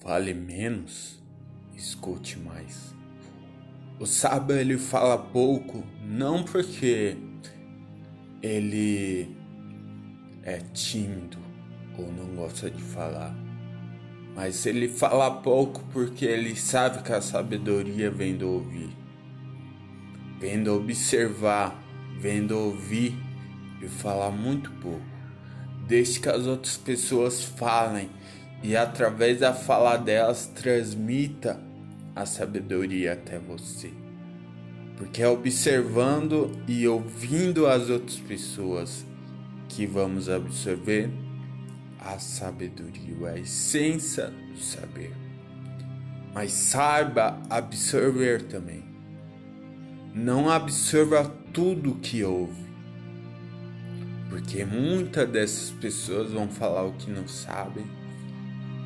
fale menos, escute mais. O sábio ele fala pouco não porque ele é tímido ou não gosta de falar, mas ele fala pouco porque ele sabe que a sabedoria vem do ouvir, vem do observar, vem do ouvir e falar muito pouco. Deixe que as outras pessoas falem e através da fala delas transmita a sabedoria até você. Porque é observando e ouvindo as outras pessoas que vamos absorver a sabedoria, a essência do saber. Mas saiba absorver também. Não absorva tudo que ouve. Porque muitas dessas pessoas vão falar o que não sabem,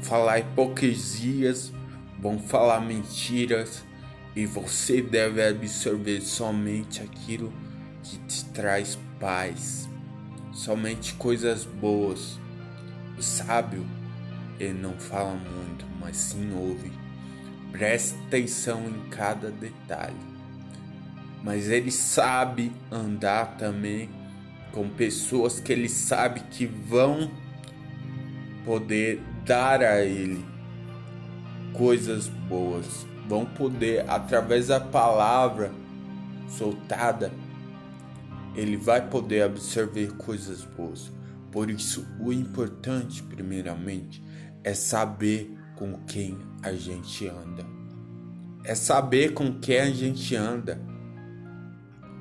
falar hipocrisias, vão falar mentiras e você deve absorver somente aquilo que te traz paz, somente coisas boas. O sábio, ele não fala muito, mas sim ouve. Presta atenção em cada detalhe. Mas ele sabe andar também com pessoas que ele sabe que vão poder dar a ele coisas boas, vão poder, através da palavra soltada, ele vai poder absorver coisas boas. Por isso, o importante, primeiramente, é saber com quem a gente anda. É saber com quem a gente anda,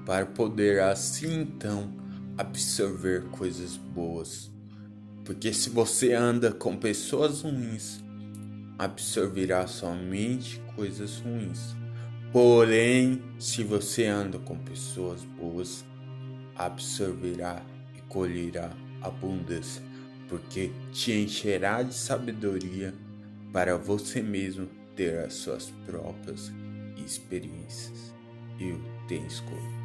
para poder assim então absorver coisas boas. Porque se você anda com pessoas ruins, absorverá somente coisas ruins. Porém, se você anda com pessoas boas, absorverá e colherá abundância, porque te encherá de sabedoria para você mesmo ter as suas próprias experiências. Eu tenho escolha.